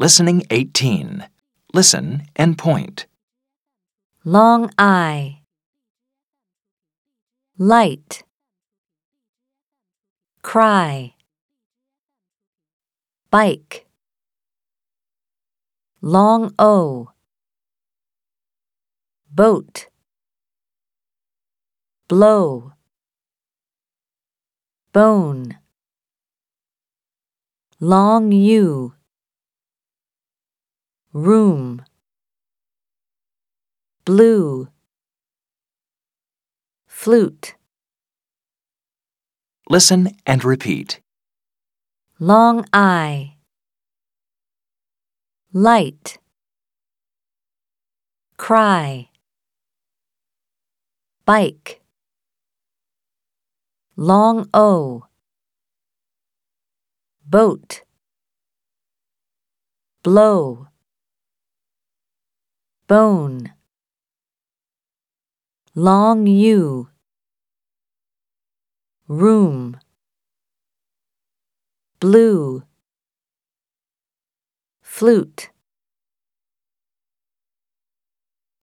Listening 18. Listen and point. Long I. Light. Cry. Bike. Long O. Boat. Blow. Bone. Long U. Room. Blue. Flute. Listen and repeat. Long I. Light. Cry. Bike. Long O. Boat. Blow. Bone. Long U. Room. Blue. Flute.